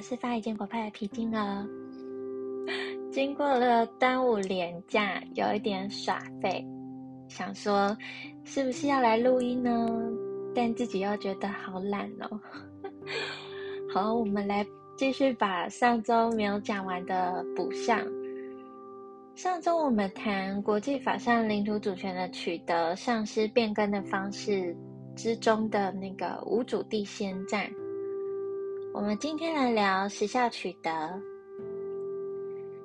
是发一件国派的皮筋哦。经过了端午连假，有一点耍废，想说是不是要来录音呢？但自己又觉得好懒哦。好，我们来继续把上周没有讲完的补上。上周我们谈国际法上领土主权的取得、丧失、变更的方式之中的那个无主地先占。我们今天来聊时效取得。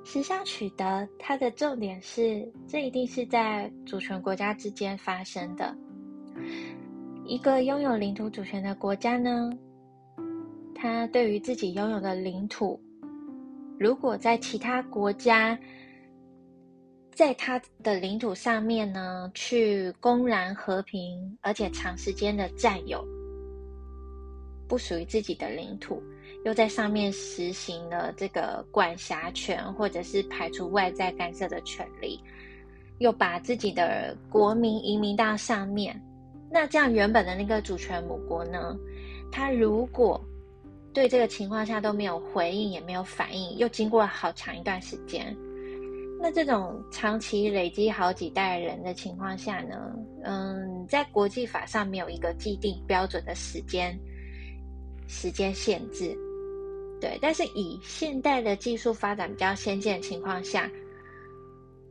时效取得，它的重点是，这一定是在主权国家之间发生的。一个拥有领土主权的国家呢，它对于自己拥有的领土，如果在其他国家在它的领土上面呢，去公然和平而且长时间的占有。不属于自己的领土，又在上面实行了这个管辖权，或者是排除外在干涉的权利，又把自己的国民移民到上面，那这样原本的那个主权母国呢？他如果对这个情况下都没有回应，也没有反应，又经过好长一段时间，那这种长期累积好几代人的情况下呢？嗯，在国际法上没有一个既定标准的时间。时间限制，对，但是以现代的技术发展比较先进的情况下，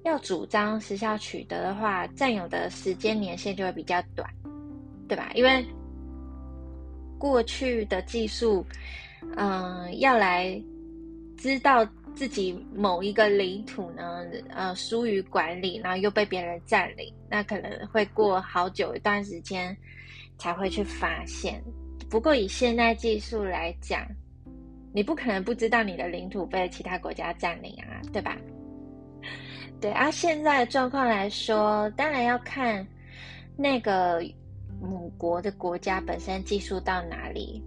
要主张时效取得的话，占有的时间年限就会比较短，对吧？因为过去的技术，嗯，要来知道自己某一个领土呢，呃，疏于管理，然后又被别人占领，那可能会过好久一段时间才会去发现。不过以现代技术来讲，你不可能不知道你的领土被其他国家占领啊，对吧？对啊，现在的状况来说，当然要看那个母国的国家本身技术到哪里。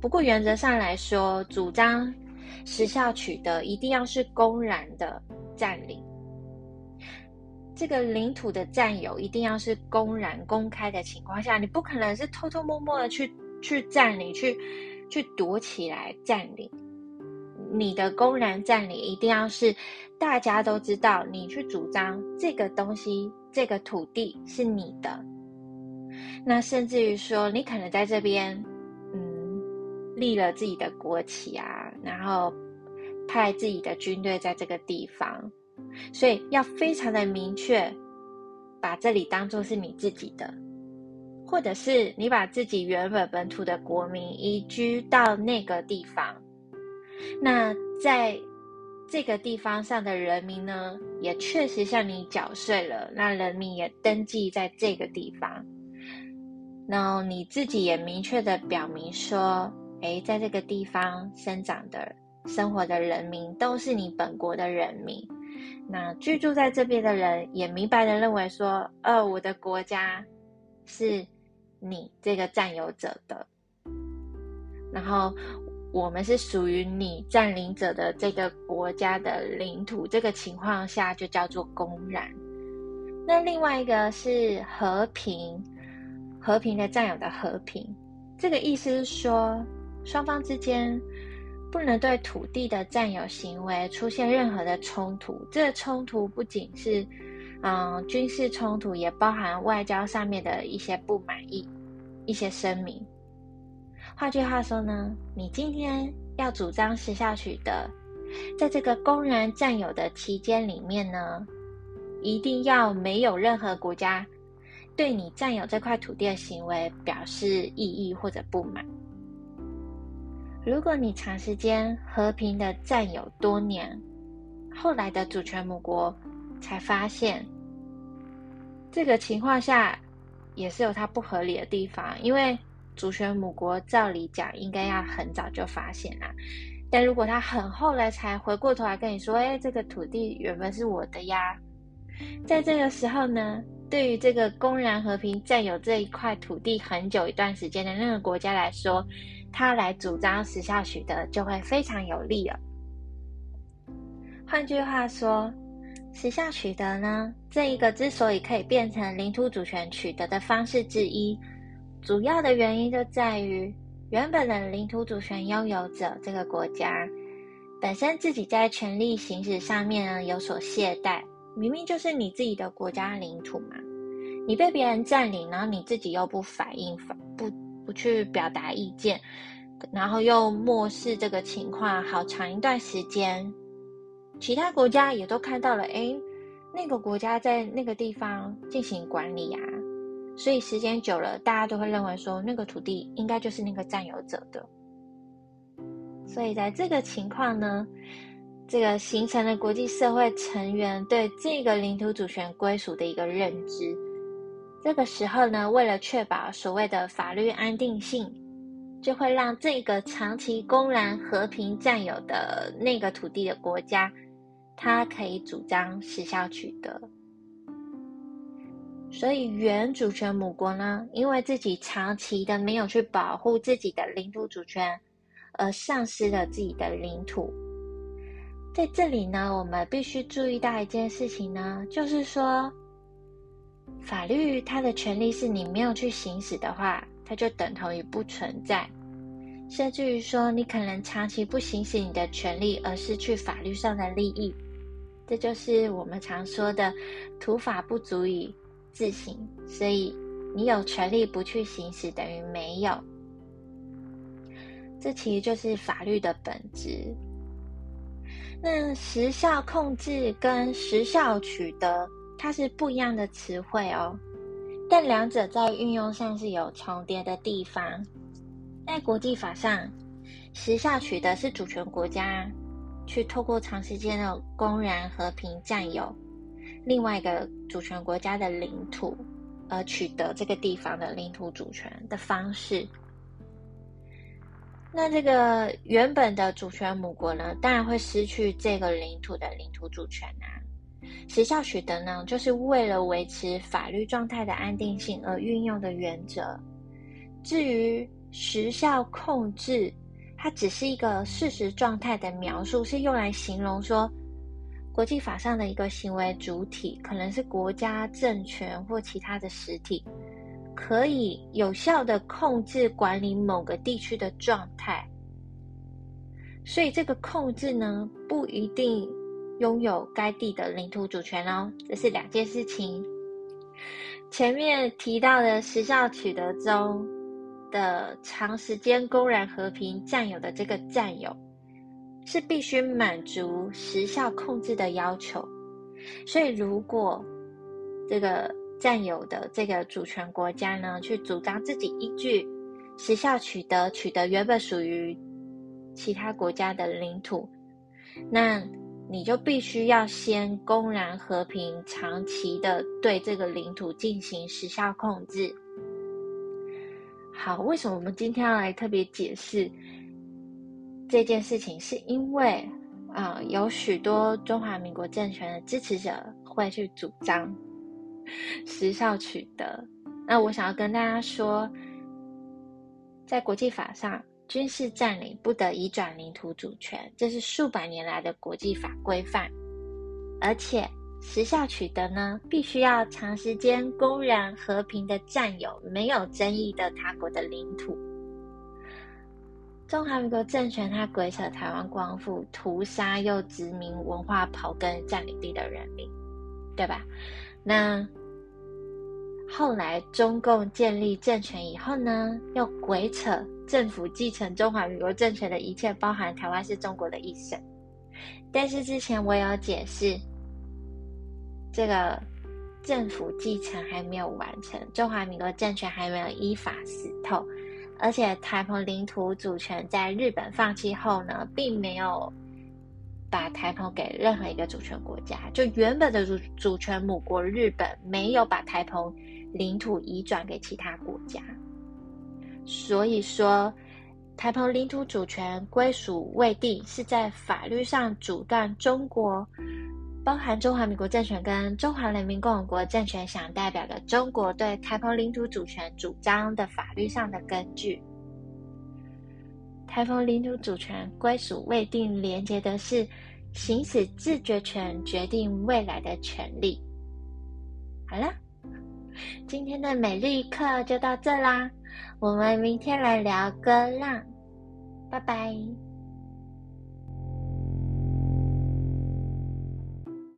不过原则上来说，主张时效取得一定要是公然的占领，这个领土的占有一定要是公然公开的情况下，你不可能是偷偷摸摸的去。去占领，去去躲起来占领。你的公然占领一定要是大家都知道，你去主张这个东西，这个土地是你的。那甚至于说，你可能在这边，嗯，立了自己的国旗啊，然后派自己的军队在这个地方，所以要非常的明确，把这里当做是你自己的。或者是你把自己原本本土的国民移居到那个地方，那在这个地方上的人民呢，也确实向你缴税了，那人民也登记在这个地方，然后你自己也明确的表明说，哎，在这个地方生长的、生活的人民都是你本国的人民，那居住在这边的人也明白的认为说，呃，我的国家是。你这个占有者的，然后我们是属于你占领者的这个国家的领土，这个情况下就叫做公然。那另外一个是和平，和平的占有的和平，这个意思是说双方之间不能对土地的占有行为出现任何的冲突。这个冲突不仅是。嗯，军事冲突也包含外交上面的一些不满意，一些声明。换句话说呢，你今天要主张时效取得，在这个公然占有的期间里面呢，一定要没有任何国家对你占有这块土地的行为表示异议或者不满。如果你长时间和平的占有多年，后来的主权母国才发现。这个情况下，也是有它不合理的地方，因为主权母国照理讲应该要很早就发现啦，但如果他很后来才回过头来跟你说，哎，这个土地原本是我的呀，在这个时候呢，对于这个公然和平占有这一块土地很久一段时间的那个国家来说，他来主张时效取得就会非常有利了。换句话说。时效取得呢？这一个之所以可以变成领土主权取得的方式之一，主要的原因就在于原本的领土主权拥有者这个国家，本身自己在权力行使上面呢有所懈怠，明明就是你自己的国家领土嘛，你被别人占领，然后你自己又不反应，不不去表达意见，然后又漠视这个情况好长一段时间，其他国家也都看到了，哎，那个国家在那个地方进行管理啊。所以时间久了，大家都会认为说那个土地应该就是那个占有者的。所以在这个情况呢，这个形成了国际社会成员对这个领土主权归属的一个认知。这个时候呢，为了确保所谓的法律安定性，就会让这个长期公然和平占有的那个土地的国家，它可以主张时效取得。所以，原主权母国呢，因为自己长期的没有去保护自己的领土主权，而丧失了自己的领土。在这里呢，我们必须注意到一件事情呢，就是说，法律它的权利是你没有去行使的话，它就等同于不存在。甚至于说，你可能长期不行使你的权利，而失去法律上的利益。这就是我们常说的“土法不足以”。自行，所以你有权利不去行使，等于没有。这其实就是法律的本质。那时效控制跟时效取得，它是不一样的词汇哦，但两者在运用上是有重叠的地方。在国际法上，时效取得是主权国家去透过长时间的公然和平占有。另外一个主权国家的领土，而取得这个地方的领土主权的方式。那这个原本的主权母国呢，当然会失去这个领土的领土主权啊。时效取得呢，就是为了维持法律状态的安定性而运用的原则。至于时效控制，它只是一个事实状态的描述，是用来形容说。国际法上的一个行为主体，可能是国家、政权或其他的实体，可以有效的控制管理某个地区的状态。所以，这个控制呢，不一定拥有该地的领土主权哦，这是两件事情。前面提到的时效取得中的长时间公然和平占有的这个占有。是必须满足时效控制的要求，所以如果这个占有的这个主权国家呢，去主张自己依据时效取得取得原本属于其他国家的领土，那你就必须要先公然和平、长期的对这个领土进行时效控制。好，为什么我们今天要来特别解释？这件事情是因为啊，有许多中华民国政权的支持者会去主张时效取得。那我想要跟大家说，在国际法上，军事占领不得移转领土主权，这是数百年来的国际法规范。而且，时效取得呢，必须要长时间公然和平的占有没有争议的他国的领土。中华民国政权，它鬼扯台湾光复，屠杀又殖民文化刨根占领地的人民，对吧？那后来中共建立政权以后呢，又鬼扯政府继承中华民国政权的一切，包含台湾是中国的一省。但是之前我有解释，这个政府继承还没有完成，中华民国政权还没有依法死透。而且台澎领土主权在日本放弃后呢，并没有把台澎给任何一个主权国家。就原本的主主权母国日本没有把台澎领土移转给其他国家。所以说，台澎领土主权归属未定，是在法律上阻断中国。包含中华民国政权跟中华人民共和国政权想代表的中国对台澎领土主权主张的法律上的根据，台澎领土主权归属未定，连接的是行使自决权、决定未来的权利。好了，今天的每日一课就到这啦。我们明天来聊歌浪，拜拜。